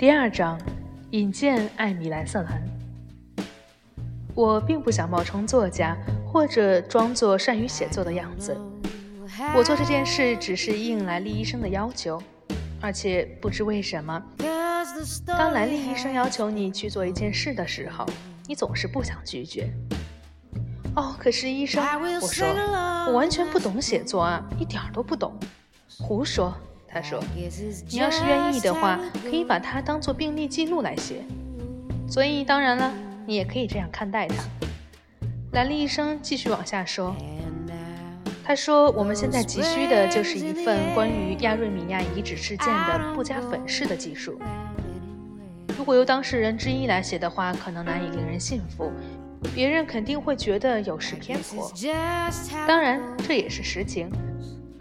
第二章，引荐艾米莱瑟兰。我并不想冒充作家，或者装作善于写作的样子。我做这件事只是应莱利医生的要求，而且不知为什么，当莱利医生要求你去做一件事的时候，你总是不想拒绝。哦，可是医生，我说，我完全不懂写作啊，一点都不懂。胡说。他说：“你要是愿意的话，可以把它当做病历记录来写。所以，当然了，你也可以这样看待它。”兰利医生继续往下说：“他说，我们现在急需的就是一份关于亚瑞米亚遗址事件的不加粉饰的技术。如果由当事人之一来写的话，可能难以令人信服，别人肯定会觉得有失偏颇。当然，这也是实情。”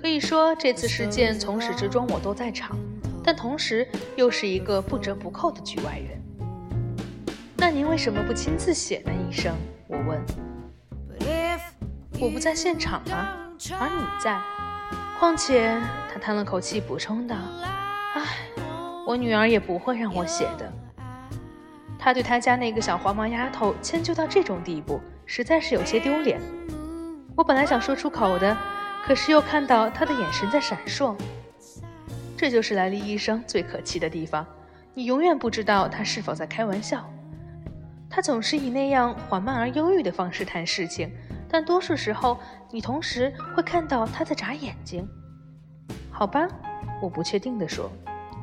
可以说，这次事件从始至终我都在场，但同时又是一个不折不扣的局外人。那您为什么不亲自写呢，医生？我问。我不在现场啊，而你在。况且，他叹了口气，补充道：“唉，我女儿也不会让我写的。她对她家那个小黄毛丫头迁就到这种地步，实在是有些丢脸。我本来想说出口的。”可是又看到他的眼神在闪烁，这就是莱利医生最可气的地方。你永远不知道他是否在开玩笑。他总是以那样缓慢而忧郁的方式谈事情，但多数时候你同时会看到他在眨眼睛。好吧，我不确定地说，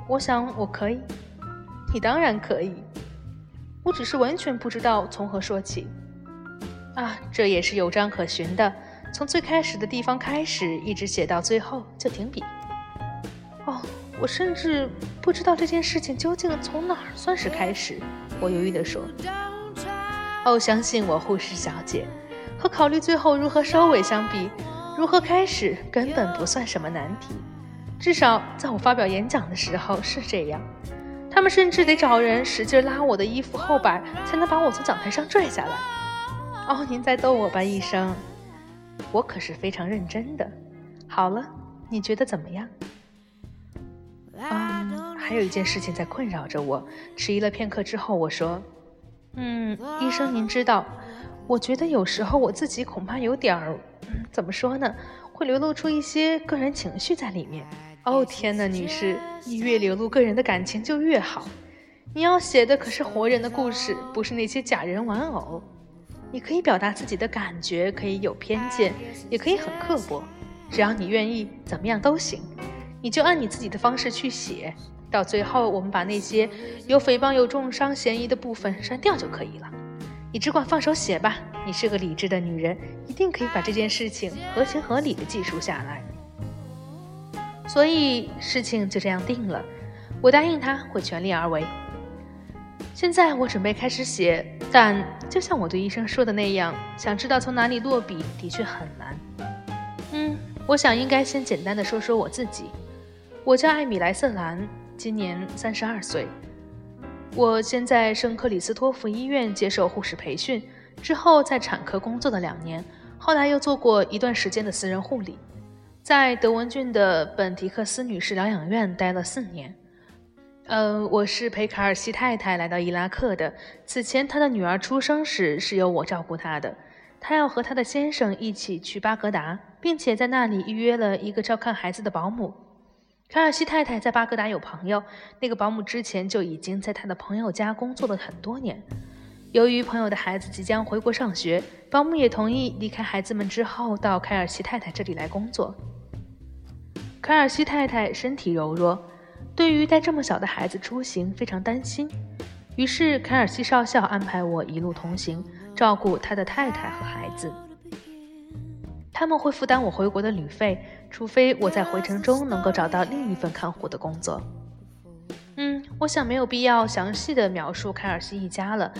我想我可以。你当然可以，我只是完全不知道从何说起。啊，这也是有章可循的。从最开始的地方开始，一直写到最后就停笔。哦，我甚至不知道这件事情究竟从哪儿算是开始。我犹豫地说：“哦，相信我，护士小姐，和考虑最后如何收尾相比，如何开始根本不算什么难题。至少在我发表演讲的时候是这样。他们甚至得找人使劲拉我的衣服后摆，才能把我从讲台上拽下来。哦，您在逗我吧，医生？”我可是非常认真的。好了，你觉得怎么样？嗯，还有一件事情在困扰着我。迟疑了片刻之后，我说：“嗯，医生，您知道，我觉得有时候我自己恐怕有点儿……怎么说呢？会流露出一些个人情绪在里面。哦，天哪，女士，你越流露个人的感情就越好。你要写的可是活人的故事，不是那些假人玩偶。”你可以表达自己的感觉，可以有偏见，也可以很刻薄，只要你愿意，怎么样都行。你就按你自己的方式去写，到最后我们把那些有诽谤、有重伤嫌疑的部分删掉就可以了。你只管放手写吧，你是个理智的女人，一定可以把这件事情合情合理的记述下来。所以事情就这样定了，我答应他会全力而为。现在我准备开始写，但就像我对医生说的那样，想知道从哪里落笔的确很难。嗯，我想应该先简单的说说我自己。我叫艾米莱瑟兰，今年三十二岁。我先在圣克里斯托夫医院接受护士培训，之后在产科工作了两年，后来又做过一段时间的私人护理，在德文郡的本迪克斯女士疗养院待了四年。嗯，我是陪卡尔西太太来到伊拉克的。此前，她的女儿出生时是由我照顾她的。她要和她的先生一起去巴格达，并且在那里预约了一个照看孩子的保姆。卡尔西太太在巴格达有朋友，那个保姆之前就已经在她的朋友家工作了很多年。由于朋友的孩子即将回国上学，保姆也同意离开孩子们之后到凯尔西太太这里来工作。凯尔西太太身体柔弱。对于带这么小的孩子出行非常担心，于是凯尔西少校安排我一路同行，照顾他的太太和孩子。他们会负担我回国的旅费，除非我在回程中能够找到另一份看护的工作。嗯，我想没有必要详细的描述凯尔西一家了。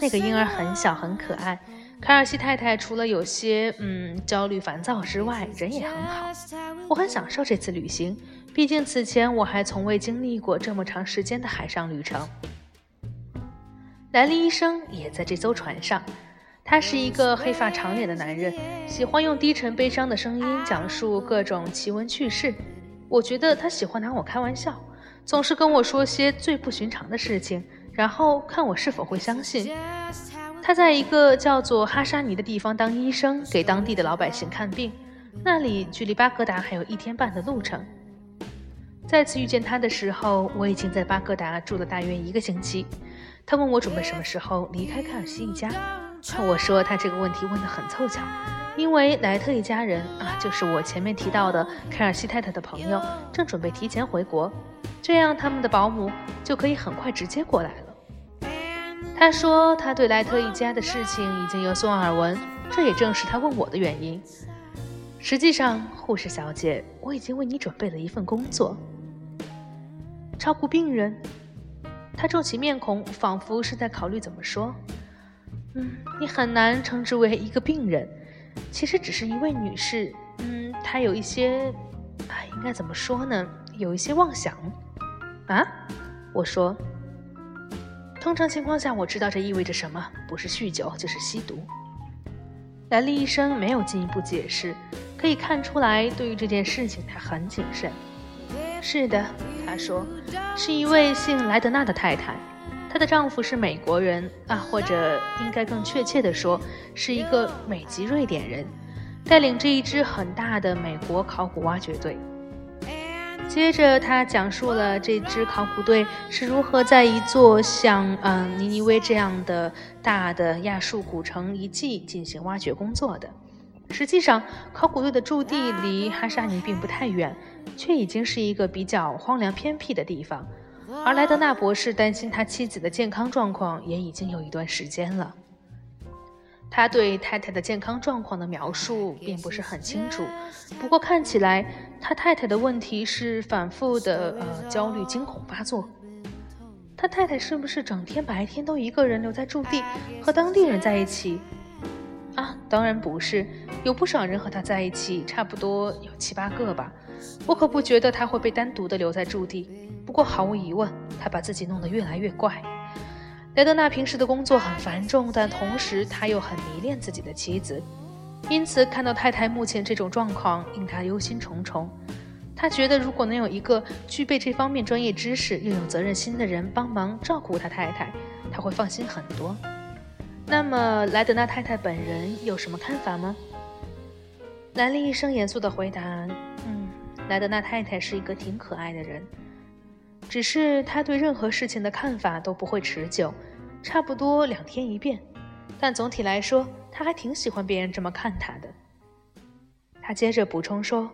那个婴儿很小很可爱，凯尔西太太除了有些嗯焦虑烦躁之外，人也很好。我很享受这次旅行。毕竟此前我还从未经历过这么长时间的海上旅程。莱利医生也在这艘船上，他是一个黑发长脸的男人，喜欢用低沉悲伤的声音讲述各种奇闻趣事。我觉得他喜欢拿我开玩笑，总是跟我说些最不寻常的事情，然后看我是否会相信。他在一个叫做哈沙尼的地方当医生，给当地的老百姓看病，那里距离巴格达还有一天半的路程。再次遇见他的时候，我已经在巴格达住了大约一个星期。他问我准备什么时候离开凯尔西一家，我说他这个问题问得很凑巧，因为莱特一家人啊，就是我前面提到的凯尔西太太的朋友，正准备提前回国，这样他们的保姆就可以很快直接过来了。他说他对莱特一家的事情已经有所耳闻，这也正是他问我的原因。实际上，护士小姐，我已经为你准备了一份工作，照顾病人。他皱起面孔，仿佛是在考虑怎么说。嗯，你很难称之为一个病人，其实只是一位女士。嗯，她有一些，啊，应该怎么说呢？有一些妄想。啊？我说。通常情况下，我知道这意味着什么，不是酗酒就是吸毒。莱利医生没有进一步解释，可以看出来，对于这件事情他很谨慎。是的，他说，是一位姓莱德纳的太太，她的丈夫是美国人啊，或者应该更确切地说，是一个美籍瑞典人，带领着一支很大的美国考古挖掘队。接着，他讲述了这支考古队是如何在一座像嗯尼尼微这样的大的亚述古城遗迹进行挖掘工作的。实际上，考古队的驻地离哈沙尼并不太远。却已经是一个比较荒凉偏僻的地方，而莱德纳博士担心他妻子的健康状况也已经有一段时间了。他对太太的健康状况的描述并不是很清楚，不过看起来他太太的问题是反复的呃焦虑惊恐发作。他太太是不是整天白天都一个人留在驻地和当地人在一起？当然不是，有不少人和他在一起，差不多有七八个吧。我可不觉得他会被单独的留在驻地。不过毫无疑问，他把自己弄得越来越怪。莱德纳平时的工作很繁重，但同时他又很迷恋自己的妻子，因此看到太太目前这种状况，令他忧心忡忡。他觉得如果能有一个具备这方面专业知识又有责任心的人帮忙照顾他太太，他会放心很多。那么莱德纳太太本人有什么看法吗？兰利医生严肃地回答：“嗯。”莱德纳太太是一个挺可爱的人，只是她对任何事情的看法都不会持久，差不多两天一变。但总体来说，她还挺喜欢别人这么看她的。他接着补充说：“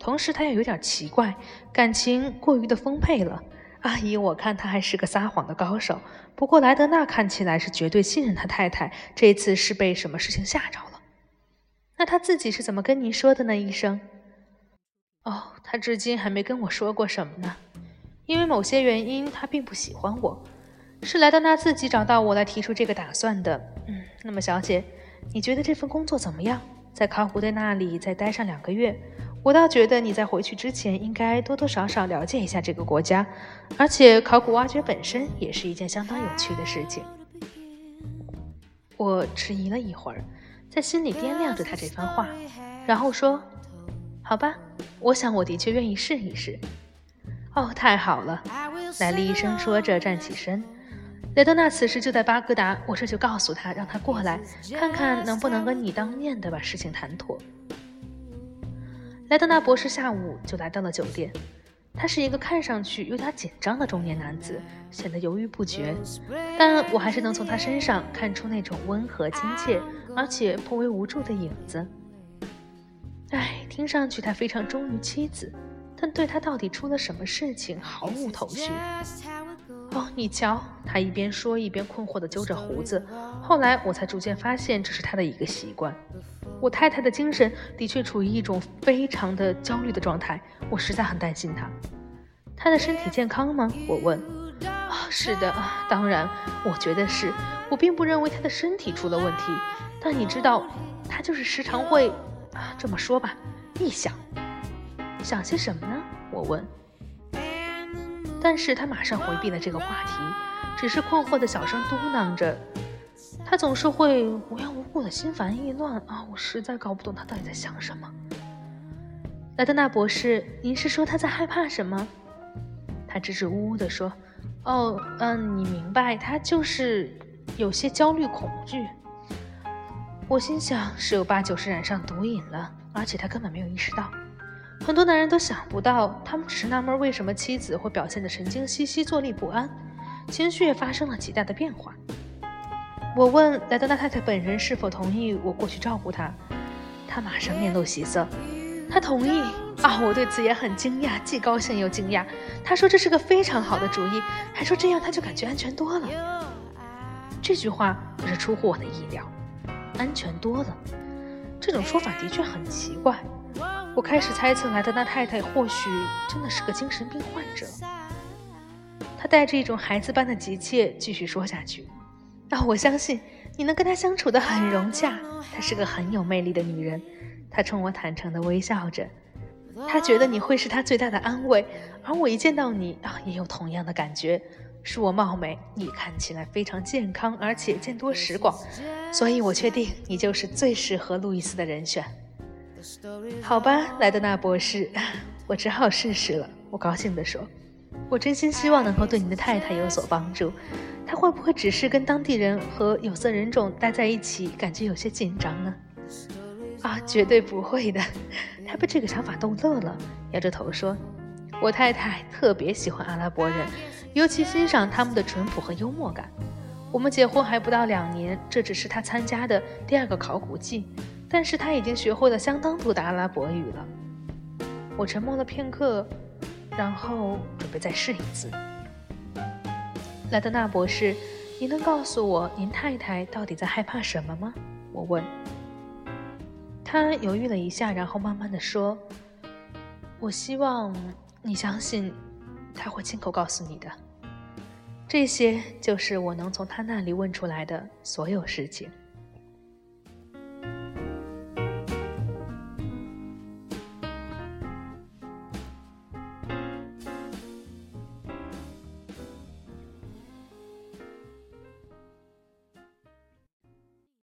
同时，他也有点奇怪，感情过于的丰沛了。阿姨，我看他还是个撒谎的高手。不过，莱德纳看起来是绝对信任他太太。这次是被什么事情吓着了？那他自己是怎么跟您说的呢，医生？”哦，他至今还没跟我说过什么呢。因为某些原因，他并不喜欢我。是莱德纳自己找到我来提出这个打算的。嗯，那么小姐，你觉得这份工作怎么样？在考古队那里再待上两个月，我倒觉得你在回去之前应该多多少少了解一下这个国家。而且，考古挖掘本身也是一件相当有趣的事情。我迟疑了一会儿，在心里掂量着他这番话，然后说。好吧，我想我的确愿意试一试。哦，太好了！莱利医生说着站起身。雷德纳此时就在巴格达，我这就告诉他，让他过来看看能不能跟你当面的把事情谈妥。莱德纳博士下午就来到了酒店，他是一个看上去有点紧张的中年男子，显得犹豫不决，但我还是能从他身上看出那种温和亲切而且颇为无助的影子。唉，听上去他非常忠于妻子，但对他到底出了什么事情毫无头绪。哦，你瞧，他一边说一边困惑地揪着胡子。后来我才逐渐发现这是他的一个习惯。我太太的精神的确处于一种非常的焦虑的状态，我实在很担心她。她的身体健康吗？我问。啊，是的，当然，我觉得是。我并不认为她的身体出了问题，但你知道，她就是时常会啊。这么说吧，臆想，想些什么呢？我问。但是他马上回避了这个话题，只是困惑的小声嘟囔着：“他总是会无缘无故的心烦意乱啊，我实在搞不懂他到底在想什么。”莱德纳博士，您是说他在害怕什么？他支支吾吾地说：“哦，嗯，你明白，他就是有些焦虑恐惧。”我心想，十有八九是染上毒瘾了，而且他根本没有意识到。很多男人都想不到，他们只是纳闷为什么妻子会表现得神经兮兮、坐立不安，情绪也发生了极大的变化。我问莱德纳太太本人是否同意我过去照顾她，她马上面露喜色，她同意啊！我对此也很惊讶，既高兴又惊讶。她说这是个非常好的主意，还说这样她就感觉安全多了。这句话可是出乎我的意料。安全多了，这种说法的确很奇怪。我开始猜测莱德纳太太或许真的是个精神病患者。他带着一种孩子般的急切继续说下去：“啊，我相信你能跟她相处的很融洽。她是个很有魅力的女人。”她冲我坦诚地微笑着。她觉得你会是她最大的安慰，而我一见到你啊，也有同样的感觉。恕我冒昧，你看起来非常健康，而且见多识广，所以我确定你就是最适合路易斯的人选。好吧，莱德纳博士，我只好试试了。我高兴地说：“我真心希望能够对您的太太有所帮助。她会不会只是跟当地人和有色人种待在一起，感觉有些紧张呢？”啊，绝对不会的。他被这个想法逗乐了，摇着头说：“我太太特别喜欢阿拉伯人。”尤其欣赏他们的淳朴和幽默感。我们结婚还不到两年，这只是她参加的第二个考古季，但是他已经学会了相当多的阿拉伯语了。我沉默了片刻，然后准备再试一次。莱德纳博士，您能告诉我您太太到底在害怕什么吗？我问。他犹豫了一下，然后慢慢的说：“我希望你相信。”他会亲口告诉你的，这些就是我能从他那里问出来的所有事情。